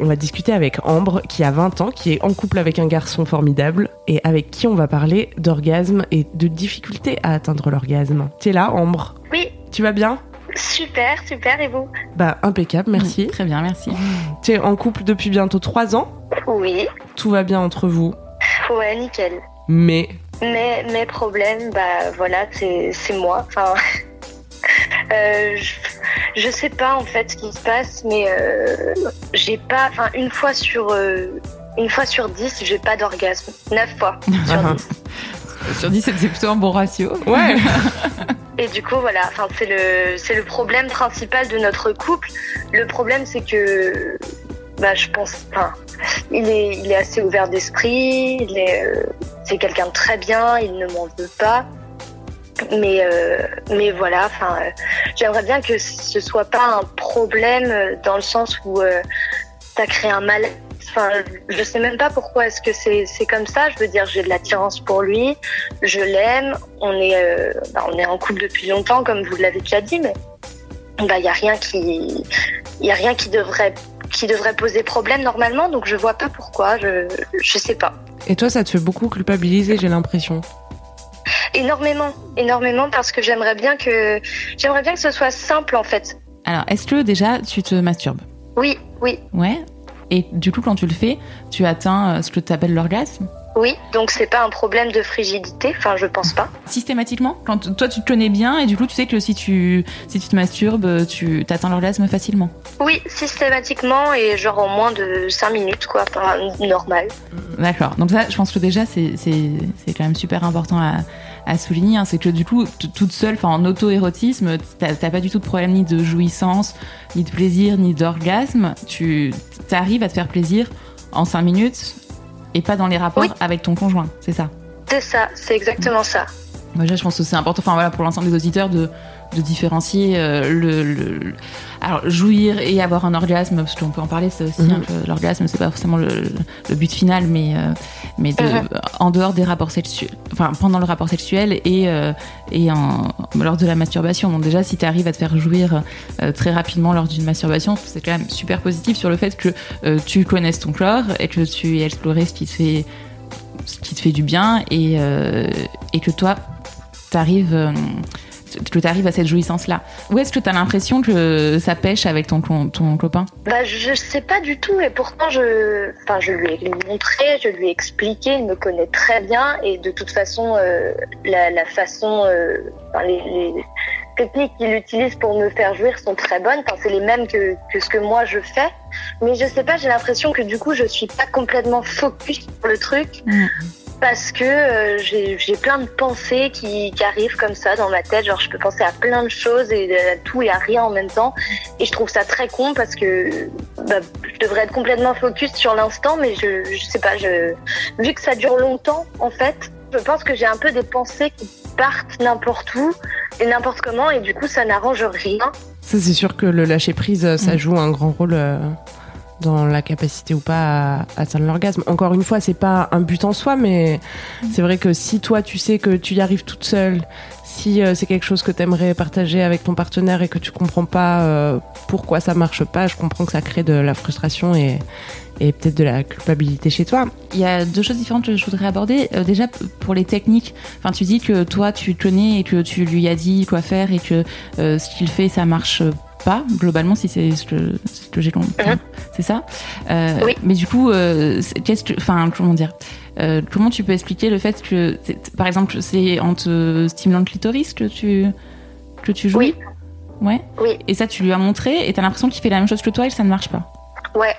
On va discuter avec Ambre, qui a 20 ans, qui est en couple avec un garçon formidable, et avec qui on va parler d'orgasme et de difficultés à atteindre l'orgasme. Tu es là, Ambre Oui, Tu vas bien? Super, super, et vous? Bah, impeccable, merci. Très bien, merci. Tu es en couple depuis bientôt 3 ans? Oui, Tout va bien entre vous? ouais, nickel. Mais? Mais mes problèmes, bah voilà, c'est c'est moi. Enfin, euh, je, je sais pas en fait ce qui se passe, mais euh, j'ai pas, enfin une fois sur euh, une fois sur dix, j'ai pas d'orgasme. Neuf fois sur dix. Sur 10, c'est plutôt un bon ratio. ouais. Et du coup, voilà, enfin, c'est le, c'est le problème principal de notre couple. Le problème, c'est que, bah, je pense, enfin, il est, il est assez ouvert d'esprit, il est, euh, c'est quelqu'un de très bien, il ne m'en veut pas. Mais, euh, mais voilà, enfin, euh, j'aimerais bien que ce soit pas un problème euh, dans le sens où euh, t'as créé un mal. Enfin, je sais même pas pourquoi est-ce que c'est c'est comme ça. Je veux dire, j'ai de l'attirance pour lui, je l'aime, on est bah, on est en couple depuis longtemps, comme vous l'avez déjà dit, mais bah y a rien qui y a rien qui devrait qui devrait poser problème normalement, donc je vois pas pourquoi. Je je sais pas. Et toi, ça te fait beaucoup culpabiliser, j'ai l'impression. Énormément, énormément parce que j'aimerais bien que j'aimerais bien que ce soit simple en fait. Alors, est-ce que déjà tu te masturbes? Oui, oui, Ouais. Et du coup, quand tu le fais, tu atteins euh, ce que tu appelles l'orgasme? Oui. Donc c'est pas un problème de frigidité. Enfin, je pense pas. Systématiquement Quand toi, tu te connais bien et du coup, tu sais que si tu, si tu te masturbes, tu atteins l'orgasme facilement. Oui, systématiquement et genre en moins de 5 minutes quoi, enfin normal. D'accord. Donc ça, je pense que déjà, c'est quand même super important à, à souligner. hein. C'est que du coup, toute seule, enfin en auto-érotisme, t'as t'as pas du tout de problème ni de jouissance, ni de plaisir, ni d'orgasme. Tu arrives à te faire plaisir en 5 minutes et pas dans les rapports Oui. avec ton conjoint. C'est ça? C'est ça, c'est exactement ça. Moi, je pense que c'est important, enfin voilà, pour l'ensemble des auditeurs, de, de différencier euh, le, alors jouir et avoir un orgasme, parce qu'on peut en parler, c'est aussi Mhm. un peu- l'orgasme, c'est pas forcément le, le but final, mais euh, mais de, en dehors des rapports sexuels, enfin pendant le rapport sexuel et euh, et en, lors de la masturbation. Donc déjà, si tu arrives à te faire jouir très rapidement lors d'une masturbation, c'est quand même super positif sur le fait que tu connaisses ton corps et que tu aies exploré ce qui te fait ce qui te fait du bien et, et que toi, t'arrives que tu arrives à cette jouissance-là. Où est-ce que tu as l'impression que ça pêche avec ton, ton copain Bah, je sais pas du tout et pourtant je, enfin, je lui ai montré, je lui ai expliqué, il me connaît très bien et de toute façon, euh, la, la façon, euh, enfin, les, les techniques qu'il utilise pour me faire jouir sont très bonnes. Enfin, c'est les mêmes que, que ce que moi je fais. Mais je sais pas, j'ai l'impression que du coup, je suis pas complètement focus sur le truc. Mm. Parce que euh, j'ai plein de pensées qui, qui arrivent comme ça dans ma tête. Genre, je peux penser à plein de choses et à tout et à rien en même temps. Et je trouve ça très con parce que bah, je devrais être complètement focus sur l'instant, mais je, je sais pas, je, vu que ça dure longtemps, en fait, je pense que j'ai un peu des pensées qui partent n'importe où et n'importe comment, et du coup, ça n'arrange rien. Ça, c'est sûr que le lâcher prise, ça Mm. joue un grand rôle euh, dans la capacité ou pas à atteindre l'orgasme. Encore une fois, c'est pas un but en soi, mais c'est vrai que si toi, tu sais que tu y arrives toute seule, si euh, c'est quelque chose que tu aimerais partager avec ton partenaire et que tu comprends pas euh, pourquoi ça marche pas, je comprends que ça crée de la frustration et, et peut-être de la culpabilité chez toi. Il y a deux choses différentes que je voudrais aborder. Euh, déjà, pour les techniques, tu dis que toi, tu connais et que tu lui as dit quoi faire et que ce qu'il fait, ça marche pas globalement si c'est ce que, j'ai compris. Mhm. C'est ça. oui. Mais du coup, qu'est-ce que, enfin, comment dire euh, comment tu peux expliquer le fait que, par exemple, c'est en te stimulant le clitoris que tu, que tu joues Oui. Ouais. Oui. Et ça, tu lui as montré et tu as l'impression qu'il fait la même chose que toi et que ça ne marche pas. Ouais.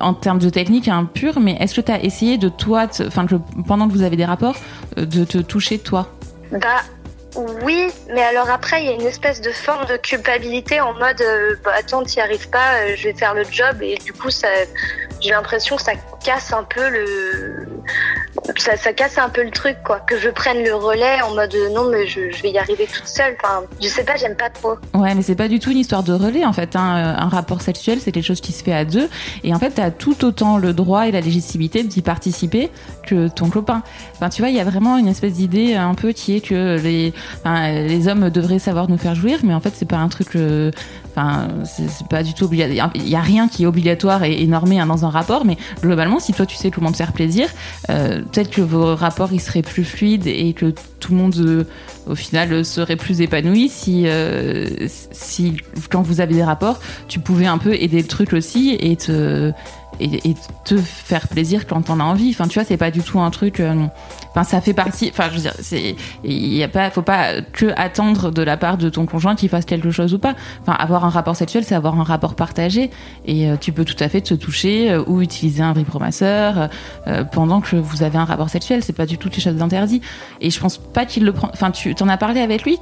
En termes de technique un pur, mais est-ce que tu as essayé de toi, enfin, pendant que vous avez des rapports, euh, de te toucher toi? Bah, oui, mais alors après, il y a une espèce de forme de culpabilité en mode euh, bah, attends, t'y arrives pas, je vais faire le job, et du coup, ça, j'ai l'impression que ça casse un peu le ça, casse un peu le truc quoi. Que je prenne le relais en mode non mais je, vais y arriver toute seule. Enfin je sais pas j'aime pas trop. Ouais mais c'est pas du tout une histoire de relais en fait hein. Euh, un rapport sexuel c'est quelque chose qui se fait à deux. Et en fait t'as tout autant le droit et la légitimité d'y participer que ton copain. Enfin tu vois il y a vraiment une espèce d'idée un peu qui est que les les hommes devraient savoir nous faire jouir mais en fait c'est pas un truc euh, Enfin, c'est pas du tout obligatoire. Il y a rien qui est obligatoire et, et normé hein, dans un rapport, mais globalement, si toi tu sais comment te faire plaisir, euh, peut-être que vos rapports ils seraient plus fluides et que tout le monde euh, au final serait plus épanoui si, euh, si quand vous avez des rapports, tu pouvais un peu aider le truc aussi et te et, te faire plaisir quand t'en as envie. Enfin, tu vois, c'est pas du tout un truc. Euh, enfin, ça fait partie. Enfin, je veux dire, c'est. Il y a pas. Faut pas que attendre de la part de ton conjoint qu'il fasse quelque chose ou pas. Enfin, avoir un rapport sexuel, c'est avoir un rapport partagé. Et euh, tu peux tout à fait te toucher euh, ou utiliser un vibromasseur pendant que vous avez un rapport sexuel. C'est pas du tout quelque chose d'interdit. Et je pense pas qu'il le prend. Enfin, tu t'en as parlé avec lui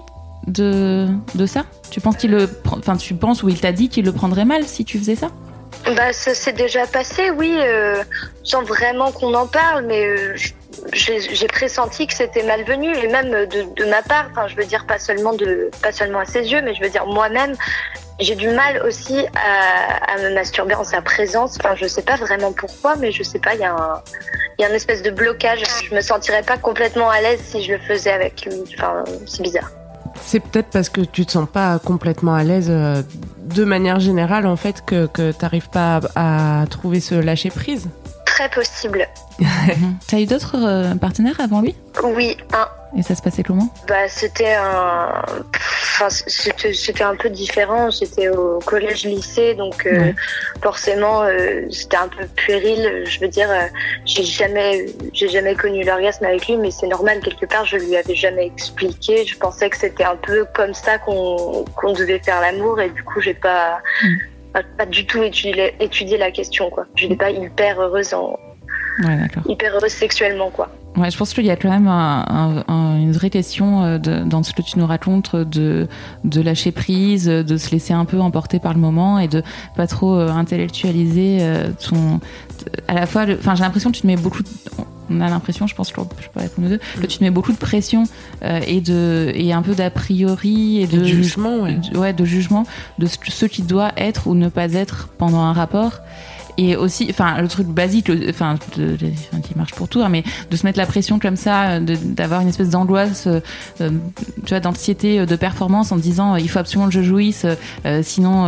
de de ça? Tu penses qu'il le. Enfin, tu penses ou il t'a dit qu'il le prendrait mal si tu faisais ça? Bah, ça s'est déjà passé, oui, euh, sans vraiment qu'on en parle, mais euh, j'ai pressenti que c'était malvenu, et même de, de ma part, enfin, je veux dire pas seulement de, pas seulement à ses yeux, mais je veux dire moi-même, j'ai du mal aussi à, à, me masturber en sa présence. Enfin, je sais pas vraiment pourquoi, mais je sais pas, il y a un, il y a un espèce de blocage. Je me sentirais pas complètement à l'aise si je le faisais avec lui. Enfin, c'est bizarre. C'est peut-être parce que tu te sens pas complètement à l'aise euh, de manière générale en fait que, que tu n'arrives pas à, trouver ce lâcher prise. Très possible. T'as eu d'autres euh, partenaires avant lui? Oui, un. Et ça se passait comment? Bah c'était un, enfin c'était un peu différent. C'était au collège-lycée, donc euh, forcément euh, c'était un peu puéril. Je veux dire, j'ai jamais, j'ai jamais connu l'orgasme avec lui, mais c'est normal quelque part. Je lui avais jamais expliqué. Je pensais que c'était un peu comme ça qu'on qu'on devait faire l'amour, et du coup j'ai pas, mm. Pas, du tout étudié, étudié la question quoi. Je n'étais pas hyper heureuse en, ouais, hyper heureuse sexuellement quoi. Ouais, je pense qu'il y a quand même un, un, une vraie question euh, de, dans ce que tu nous racontes de, de lâcher prise, de se laisser un peu emporter par le moment et de pas trop euh, intellectualiser euh, ton. À la fois, enfin, j'ai l'impression que tu te mets beaucoup. De, on a l'impression, je pense que je peux répondre deux, que tu te mets beaucoup de pression euh, et de et un peu d'a priori et de, jugement, ouais. De, ouais, de jugement de ce, qui doit être ou ne pas être pendant un rapport et aussi enfin le truc basique enfin qui marche pour tout hein, mais de se mettre la pression comme ça d'avoir une espèce d'angoisse euh, euh, tu vois d'anxiété euh, de performance en disant il faut absolument que je jouisse sinon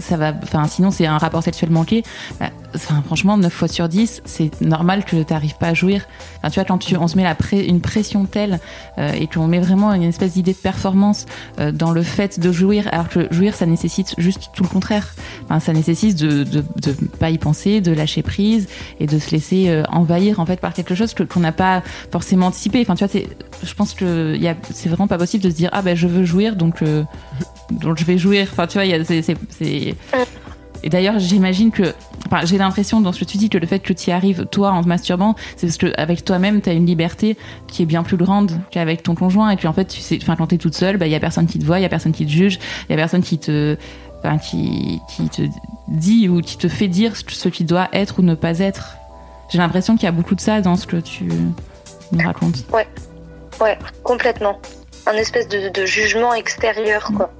ça va enfin sinon c'est un rapport sexuel manqué bah, franchement 9 fois sur 10 c'est normal que tu n'arrives pas à jouir enfin, tu vois quand tu, on se met une pression telle et qu'on met vraiment une espèce d'idée de performance dans le fait de jouir alors que jouir ça nécessite juste tout le contraire enfin, ça nécessite de, de, de pas penser, de lâcher prise et de se laisser euh, envahir en fait par quelque chose qu'on n'a pas forcément anticipé. Enfin, tu vois, je pense que c'est vraiment pas possible de se dire ah ben je veux jouir donc euh, donc je vais jouir. Enfin, tu vois, c'est et d'ailleurs, j'imagine que, j'ai l'impression dans ce que tu dis que le fait que tu y arrives, toi, en te masturbant, c'est parce que avec toi-même, tu as une liberté qui est bien plus grande qu'avec ton conjoint. Et puis en fait, tu sais, toute seule, bah, il y a personne qui te voit, il y a personne qui te juge, il y a personne qui te, qui, te dit ou qui te fait dire ce qui doit être ou ne pas être. J'ai l'impression qu'il y a beaucoup de ça dans ce que tu nous racontes. Ouais, ouais, complètement. Un espèce de jugement extérieur, quoi.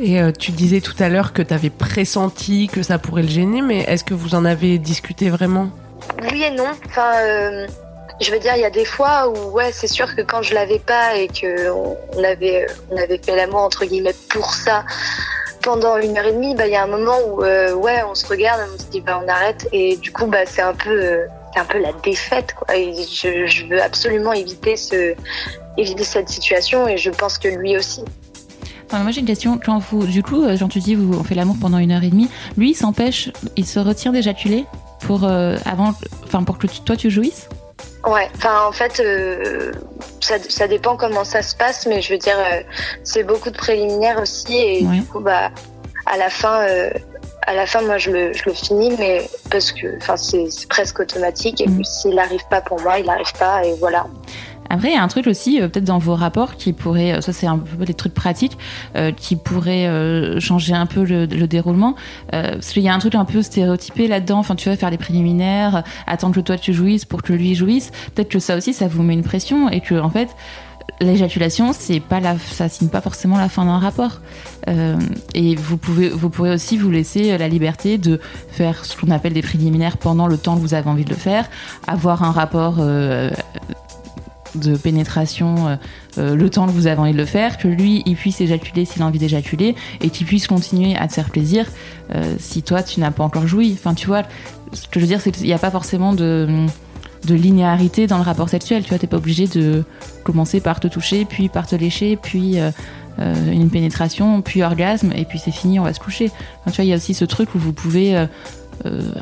Et euh, tu disais tout à l'heure que tu avais pressenti que ça pourrait le gêner, mais est-ce que vous en avez discuté vraiment? Oui et non. Enfin, euh, je veux dire, il y a des fois où, ouais, c'est sûr que quand je l'avais pas et que on avait, on avait fait l'amour entre guillemets pour ça pendant une heure et demie, bah, il y a un moment où, euh, ouais, on se regarde, on se dit, bah, on arrête, et du coup, bah, c'est un peu, c'est un peu la défaite, quoi. Et je, je veux absolument éviter ce, éviter cette situation, et je pense que lui aussi. Enfin, moi j'ai une question. Quand vous, du coup, euh, Jean, tu dis, vous on fait l'amour pendant une heure et demie. Lui, il s'empêche, il se retient d'éjaculer pour euh, avant, enfin pour que tu- toi tu jouisses? Ouais, enfin en fait, euh, ça, ça dépend comment ça se passe, mais je veux dire, euh, c'est beaucoup de préliminaires aussi, et Ouais. du coup, bah, à la fin, euh, à la fin, moi, je le, je le finis, mais parce que, enfin, c'est presque automatique, et Mhm. puis s'il n'arrive pas pour moi, il n'arrive pas, et voilà. Après, il y a un truc aussi, euh, peut-être dans vos rapports, qui pourrait, euh, ça c'est un peu des trucs pratiques, euh, qui pourrait changer un peu le, le déroulement. Parce qu'il y a un truc un peu stéréotypé là-dedans, enfin tu vois, faire les préliminaires, attendre que toi tu jouisses pour que lui jouisse. Peut-être que ça aussi, ça vous met une pression et que en fait, l'éjaculation, c'est pas ça signe pas forcément la fin d'un rapport. Et vous pouvez, vous pourrez aussi vous laisser la liberté de faire ce qu'on appelle des préliminaires pendant le temps que vous avez envie de le faire, avoir un rapport de pénétration euh, euh, le temps que vous avez envie de le faire, que lui il puisse éjaculer s'il a envie d'éjaculer et qu'il puisse continuer à te faire plaisir euh, si toi tu n'as pas encore joui. Enfin tu vois, ce que je veux dire c'est qu'il n'y a pas forcément de, de linéarité dans le rapport sexuel. Tu vois, t'es pas obligé de commencer par te toucher, puis par te lécher, puis une pénétration, puis orgasme et puis c'est fini, on va se coucher. Enfin, tu vois, il y a aussi ce truc où vous pouvez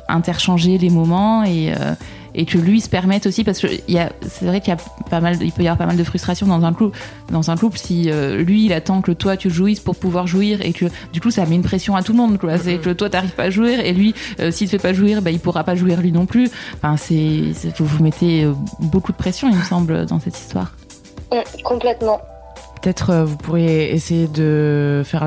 interchanger les moments et et que lui se permette aussi parce que il y a c'est vrai qu'il y a pas mal il peut y avoir pas mal de frustration dans un couple dans un couple si euh, lui il attend que toi tu jouisses pour pouvoir jouir et que du coup ça met une pression à tout le monde quoi. C'est que toi t'arrives pas à jouir et lui euh, s'il te fait pas jouir bah il pourra pas jouir lui non plus. Enfin c'est c'est- vous vous mettez euh, beaucoup de pression il me semble dans cette histoire. Complètement. Peut-être euh, vous pourriez essayer de faire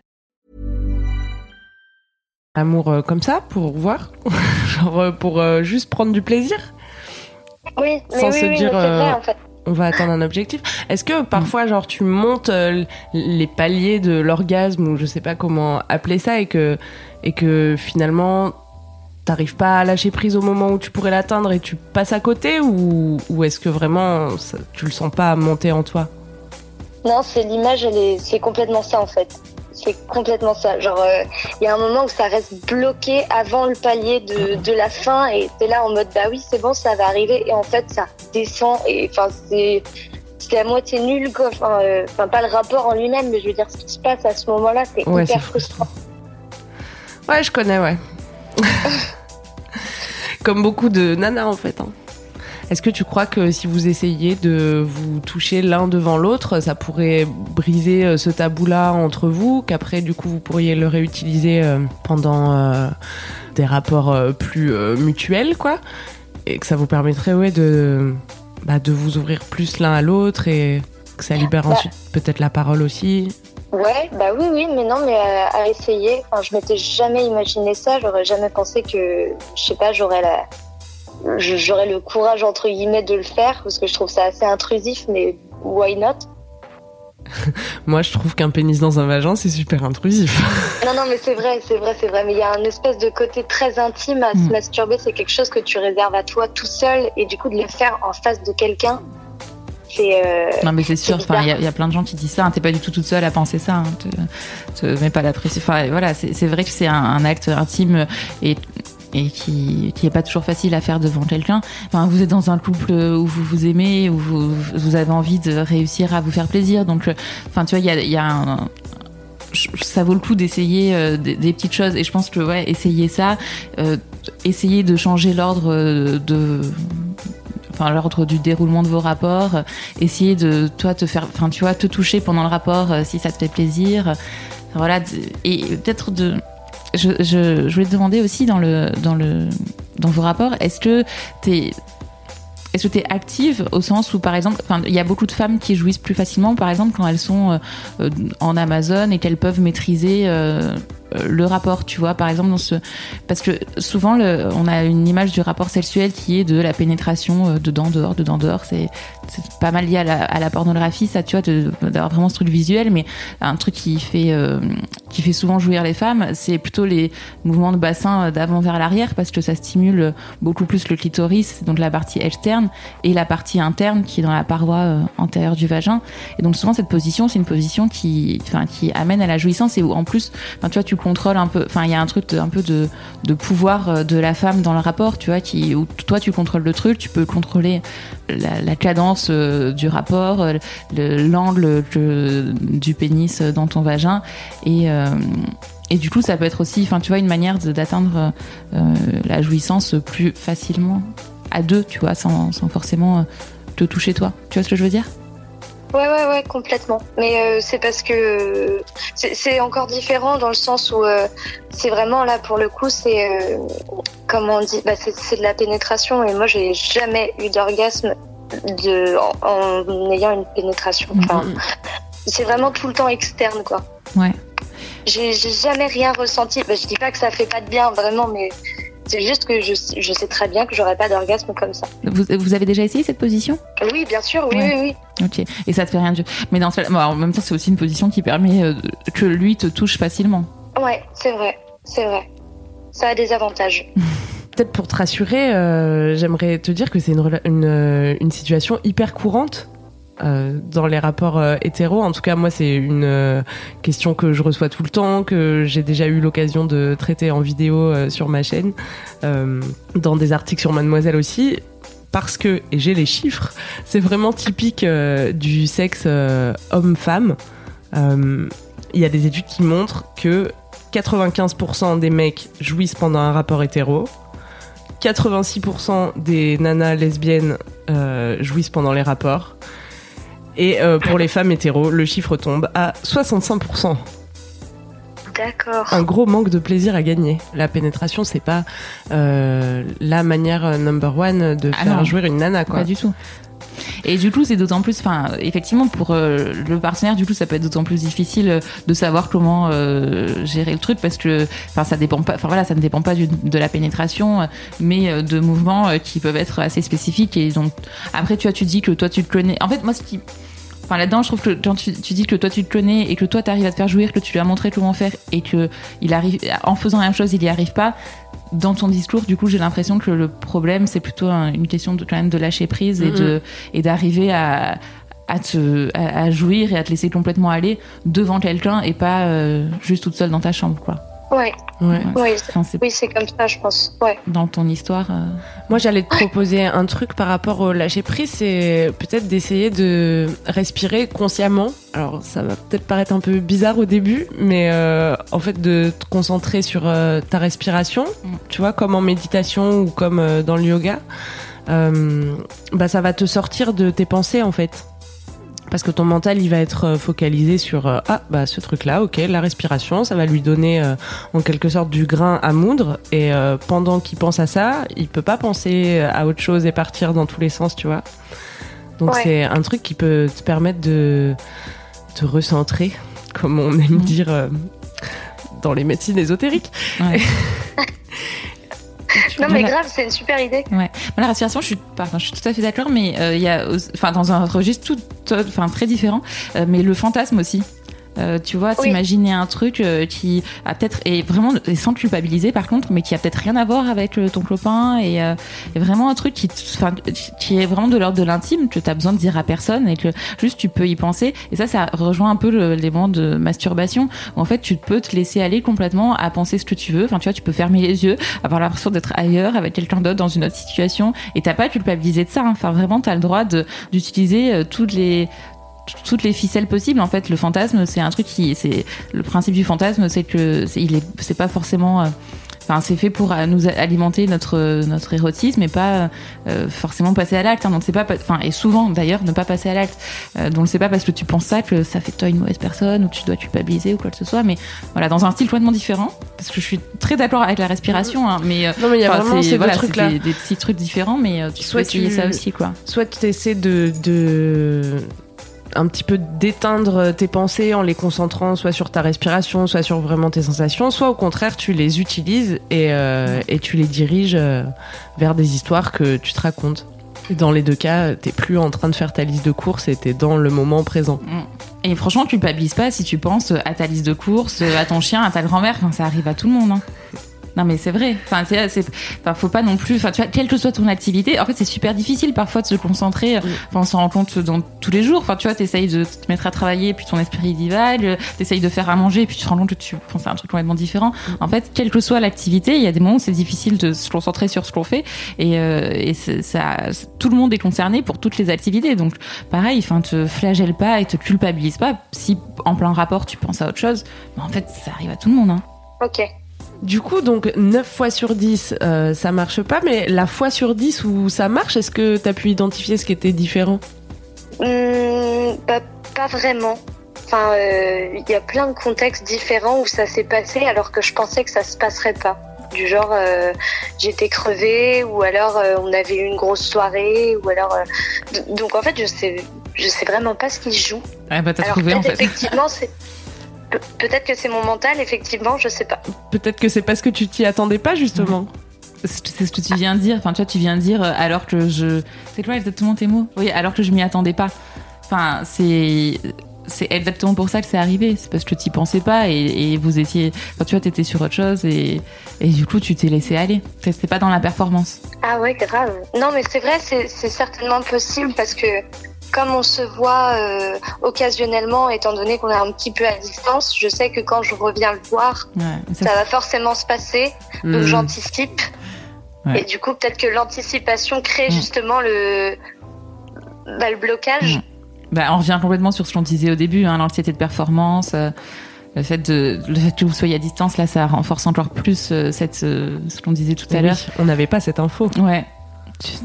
Amour euh, comme ça pour voir Genre euh, pour euh, juste prendre du plaisir Oui, mais Sans oui, se oui, dire, mais c'est vrai en fait. on va atteindre un objectif. Est-ce que parfois, genre, tu montes les paliers de l'orgasme ou je sais pas comment appeler ça et que, et que finalement, t'arrives pas à lâcher prise au moment où tu pourrais l'atteindre et tu passes à côté ou, ou est-ce que vraiment ça- tu le sens pas monter en toi? Non, c'est l'image, elle est, c'est complètement ça en fait. C'est complètement ça. Genre, euh, il y a un moment où ça reste bloqué avant le palier de, de la fin et t'es là en mode bah oui, c'est bon, ça va arriver. Et en fait, ça descend et enfin, c'est. C'est à moitié nul, quoi. Enfin, euh, enfin, pas le rapport en lui-même, mais je veux dire, ce qui se passe à ce moment-là, c'est Ouais, hyper frustrant. Ouais, je connais, ouais. Comme beaucoup de nanas en fait. hein. Est-ce que tu crois que si vous essayiez de vous toucher l'un devant l'autre, ça pourrait briser euh, ce tabou-là entre vous, qu'après du coup vous pourriez le réutiliser euh, pendant euh, des rapports plus mutuels, quoi, et que ça vous permettrait ouais de bah, de vous ouvrir plus l'un à l'autre et que ça libère Bah. ensuite peut-être la parole aussi? Ouais, bah oui, oui, mais non, mais à, à essayer. Enfin, je m'étais jamais imaginé ça. J'aurais jamais pensé que, je sais pas, j'aurais la, j'aurais le courage entre guillemets de le faire parce que je trouve ça assez intrusif, mais why not? Moi, je trouve qu'un pénis dans un vagin, c'est super intrusif. Non, non, mais c'est vrai, c'est vrai, c'est vrai. Mais il y a un espèce de côté très intime à Mm. se masturber. C'est quelque chose que tu réserves à toi tout seul, et du coup de le faire en face de quelqu'un, c'est. euh, Non, mais c'est sûr. Enfin, il y, a- y plein de gens qui disent ça. hein, T'es pas du tout toute seule à penser ça. Hein, te, te mets pas la pression. Enfin, voilà, c'est c'est vrai que c'est un, un acte intime et et qui qui est pas toujours facile à faire devant quelqu'un. Enfin, vous êtes dans un couple où vous vous aimez, où vous, vous avez envie de réussir à vous faire plaisir. Donc, euh, enfin, tu vois, il y a, un, ça vaut le coup d'essayer euh, des, petites choses et je pense que ouais essayer ça euh, essayer de changer l'ordre euh, de enfin l'ordre du déroulement de vos rapports essayer de toi te faire enfin tu vois te toucher pendant le rapport si ça te fait plaisir voilà et peut-être de je, je, je voulais te demander aussi dans le dans le dans vos rapports est-ce que t'es est-ce que tu es active au sens où, par exemple, il y a beaucoup de femmes qui jouissent plus facilement, par exemple, quand elles sont euh, euh, en Amazon et qu'elles peuvent maîtriser euh, le rapport, tu vois, par exemple, dans ce... Parce que souvent, on a une image du rapport sexuel qui est de la pénétration euh, dedans, dehors, dedans, dehors. C'est pas mal lié à la, pornographie, ça, tu vois, d'avoir vraiment ce truc visuel, mais un truc qui fait, euh, qui fait souvent jouir les femmes, c'est plutôt les mouvements de bassin euh, d'avant vers l'arrière, parce que ça stimule beaucoup plus le clitoris, donc la partie externe, et la partie interne qui est dans la paroi euh, antérieure du vagin. Et donc souvent cette position, c'est une position qui, qui amène à la jouissance et où en plus, tu vois, tu contrôles un peu, enfin, il y a un truc de, un peu de, de pouvoir euh, de la femme dans le rapport, tu vois, qui, où toi tu contrôles le truc, tu peux contrôler la, cadence euh, du rapport, euh, le- l'angle du pénis dans ton vagin et et du coup, ça peut être aussi, enfin, tu vois, une manière d'atteindre la jouissance plus facilement à deux, tu vois, sans, sans forcément te toucher toi. Tu vois ce que je veux dire? Ouais, ouais, ouais, complètement. Mais euh, c'est parce que c'est encore différent dans le sens où euh, c'est vraiment là pour le coup, c'est euh, comment on dit, bah, c'est de la pénétration et moi j'ai jamais eu d'orgasme de en, en ayant une pénétration. Enfin, c'est vraiment tout le temps externe, quoi. Ouais. J'ai j'ai jamais rien ressenti. Bah, je dis pas que ça fait pas de bien, vraiment, mais c'est juste que je, je sais très bien que j'aurais pas d'orgasme comme ça. Vous, vous avez déjà essayé cette position? Oui, bien sûr, oui, Ouais. oui, oui. Ok. Et ça te fait rien du. Mais dans ce... bon, en même temps, c'est aussi une position qui permet euh, que lui te touche facilement. Ouais, c'est vrai, c'est vrai. Ça a des avantages. Peut-être pour te rassurer, euh, j'aimerais te dire que c'est une, euh, une situation hyper courante euh, dans les rapports euh, hétéros. En tout cas, moi, c'est une euh, question que je reçois tout le temps, que j'ai déjà eu l'occasion de traiter en vidéo euh, sur ma chaîne, dans des articles sur Mademoiselle aussi. Parce que, et j'ai les chiffres, c'est vraiment typique du sexe homme-femme. Il y a des études qui montrent que 95% des mecs jouissent pendant un rapport hétéro, 86% des nanas lesbiennes jouissent pendant les rapports, et euh, pour les femmes hétéros, le chiffre tombe à 65%. D'accord. Un gros manque de plaisir à gagner. La pénétration, c'est pas euh, la manière euh, number one de Ah faire non. jouer une nana, quoi. Pas du tout. Et du coup, c'est d'autant plus, enfin, effectivement, pour euh, le partenaire, du coup, ça peut être d'autant plus difficile euh, de savoir comment euh, gérer le truc parce que, enfin, ça dépend pas, enfin voilà, ça ne dépend pas de la pénétration, mais de mouvements qui peuvent être assez spécifiques. Et après, tu vois, tu dis que toi, tu te connais. En fait, moi, ce qui, Enfin, là-dedans, je trouve que quand tu, tu dis que toi tu te connais et que toi t'arrives à te faire jouir, que tu lui as montré comment faire et que il arrive, en faisant la même chose, il y arrive pas. Dans ton discours, du coup, j'ai l'impression que le problème, c'est plutôt un- une question de, quand même de lâcher prise et Mhm. de, et d'arriver à, à te, à, à jouir et à te laisser complètement aller devant quelqu'un et pas euh, juste toute seule dans ta chambre, quoi. Ouais, Ouais. oui, c'est- Enfin, c'est oui, c'est comme ça, je pense. Ouais. dans ton histoire. euh, Moi, j'allais te proposer un truc par rapport au lâcher prise, c'est peut-être d'essayer de respirer consciemment. Alors, ça va peut-être paraître un peu bizarre au début, mais euh, en fait, de te concentrer sur euh, ta respiration, Mm. tu vois, comme en méditation ou comme euh, dans le yoga, euh, bah, ça va te sortir de tes pensées, en fait. Parce que ton mental, il va être euh, focalisé sur euh, ah bah ce truc-là, ok, la respiration, ça va lui donner euh, en quelque sorte du grain à moudre. Et euh, pendant qu'il pense à ça, il peut pas penser à autre chose et partir dans tous les sens, tu vois. Donc Ouais. c'est un truc qui peut te permettre de te recentrer, comme on aime Mhm. dire dans les médecines ésotériques. ouais. Non, mais grave, c'est une super idée. Ouais. La respiration, je suis, pardon, je suis tout à fait d'accord, mais euh, il y a, enfin, dans un registre tout, tout- enfin, très différent, euh, mais le fantasme aussi. Euh, tu vois, t'imaginer un truc euh, qui a peut-être et vraiment et sans culpabiliser par contre, mais qui a peut-être rien à voir avec euh, ton copain et, euh, et vraiment un truc qui, qui est vraiment de l'ordre de l'intime que t'as besoin de dire à personne et que juste tu peux y penser. Et ça, ça rejoint un peu le- l'élément de masturbation où en fait tu peux te laisser aller complètement à penser ce que tu veux. Enfin, tu vois, tu peux fermer les yeux, avoir l'impression d'être ailleurs avec quelqu'un d'autre dans une autre situation et t'as pas à culpabiliser de ça. hein. Enfin, vraiment, t'as le droit d'utiliser euh, toutes les toutes les ficelles possibles en fait le fantasme c'est un truc qui c'est le principe du fantasme c'est que c'est il est c'est pas forcément euh, Enfin, c'est fait pour euh, nous alimenter notre notre érotisme et pas euh, forcément passer à l'acte. hein. Donc c'est pas, enfin et souvent d'ailleurs ne pas passer à l'acte. Euh, donc c'est pas parce que tu penses ça que ça fait de toi une mauvaise personne ou que tu dois culpabiliser ou quoi que ce soit. Mais voilà, dans un style complètement différent. Parce que je suis très d'accord avec la respiration, hein, mais Non, mais il y a vraiment ces voilà. Des, des petits trucs différents, mais tu Soit peux essayer tu- ça aussi quoi. Soit tu essaies de, de un petit peu d'éteindre tes pensées en les concentrant soit sur ta respiration, soit sur vraiment tes sensations, soit au contraire tu les utilises et, euh, tu les diriges euh, vers des histoires que tu te racontes. Dans les deux cas, t'es plus en train de faire ta liste de courses et t'es dans le moment présent. Et franchement, culpabilise pas si tu penses à ta liste de courses, à ton chien, à ta grand-mère. Enfin, ça arrive à tout le monde. hein. Non mais c'est vrai. Enfin, c'est, c'est- enfin, faut pas non plus. Enfin, tu vois, quelle que soit ton activité, en fait, c'est super difficile parfois de se concentrer. Enfin, on s'en rend compte dans tous les jours. Enfin, tu vois, t'essayes de te mettre à travailler, puis ton esprit divague. T'essayes de faire à manger, puis tu te rends compte que tu penses à un truc complètement différent. En fait, quelle que soit l'activité, il y a des moments où c'est difficile de se concentrer sur ce qu'on fait. Et, euh, et c'est- ça, tout le monde est concerné pour toutes les activités. Donc, pareil, enfin, te flagelle pas et te culpabilise pas. Si en plein rapport tu penses à autre chose, ben, en fait, ça arrive à tout le monde. Hein. Ok. Du coup, donc 9 fois sur 10, euh, ça marche pas, mais la fois sur 10 où ça marche, est-ce que t'as pu identifier ce qui était différent? Hmm, bah, pas vraiment. Enfin, euh, il y a plein de contextes différents où ça s'est passé alors que je pensais que ça se passerait pas. Du genre, euh, j'étais crevée ou alors euh, on avait eu une grosse soirée ou alors. euh, donc en fait, je sais, je sais vraiment pas ce qui se joue. Ouais, bah, t'as trouvé en fait. effectivement, c'est pe- peut-être que c'est mon mental. Effectivement, je sais pas. Peut-être que c'est parce que tu t'y attendais pas, justement. C'est c'est ce que tu viens de dire. Enfin, tu vois, tu viens de dire euh, alors que je. C'est quoi exactement tes mots? Oui, alors que je m'y attendais pas. Enfin, c'est. C'est exactement pour ça que c'est arrivé. C'est parce que tu pensais pas et, et vous étiez. Enfin, tu vois, t'étais sur autre chose et, et du coup, tu t'es laissé aller. T'étais pas dans la performance. Ah ouais, grave. Non, mais c'est vrai, c'est certainement possible parce que comme on se voit euh, occasionnellement, étant donné qu'on est un petit peu à distance, je sais que quand je reviens le voir, Ouais, ça, ça va forcément se passer. Donc Hmm. j'anticipe. Ouais. Et du coup, peut-être que l'anticipation crée Mm. justement le, bah, le blocage. Mm. Bah, on revient complètement sur ce qu'on disait au début, hein, l'anxiété de performance. euh, le fait, de, le fait que vous soyez à distance, là, ça renforce encore plus euh, cette, euh, ce qu'on disait tout à Oui, l'heure. on n'avait pas cette info. Ouais.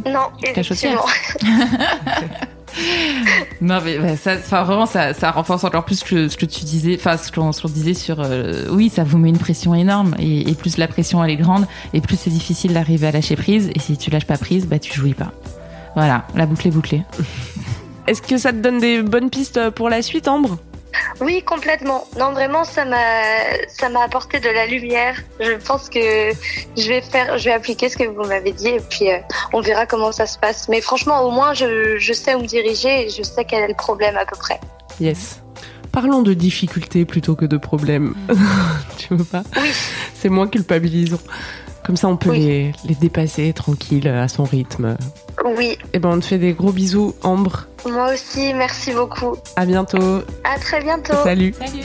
Non, Ta chaussure. effectivement. Non, mais bah, ça, vraiment, ça, renforce encore plus ce que tu disais, enfin, ce qu'on disait sur. euh, oui, ça vous met une pression énorme, et, et plus la pression elle est grande, et plus c'est difficile d'arriver à lâcher prise, et si tu lâches pas prise, bah tu jouis pas. Voilà, la boucle est bouclée. Est-ce que ça te donne des bonnes pistes pour la suite, Ambre? Oui, complètement. Non, vraiment, ça m'a, ça m'a apporté de la lumière. Je pense que je vais faire, je vais appliquer ce que vous m'avez dit et puis euh, on verra comment ça se passe. Mais franchement, au moins, je, je sais où me diriger et je sais quel est le problème à peu près. Yes. Parlons de difficultés plutôt que de problèmes. tu veux pas Oui. C'est moins culpabilisant. Comme ça, on peut Oui. les, les dépasser tranquille, à son rythme. Oui, Et ben, on te fait des gros bisous, Ambre. moi aussi, merci beaucoup. À bientôt. À très bientôt. Salut. Salut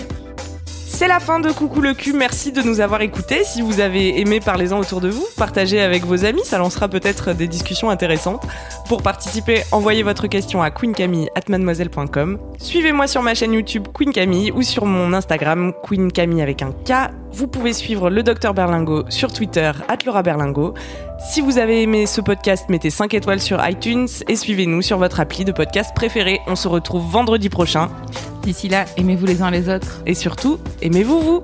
C'est la fin de Coucou le cul. Merci de nous avoir écoutés. Si vous avez aimé, parlez-en autour de vous. Partagez avec vos amis. Ça lancera peut-être des discussions intéressantes. Pour participer, envoyez votre question à queencamille@mademoiselle.com. Suivez-moi sur ma chaîne YouTube Queen Camille ou sur mon Instagram Queen Camille avec un K. Vous pouvez suivre le docteur Berlingo sur Twitter Laura Berlingo. Si vous avez aimé ce podcast, mettez 5 étoiles sur iTunes et suivez-nous sur votre appli de podcast préféré. On se retrouve vendredi prochain. D'ici là, aimez-vous les uns les autres. Et surtout, aimez-vous vous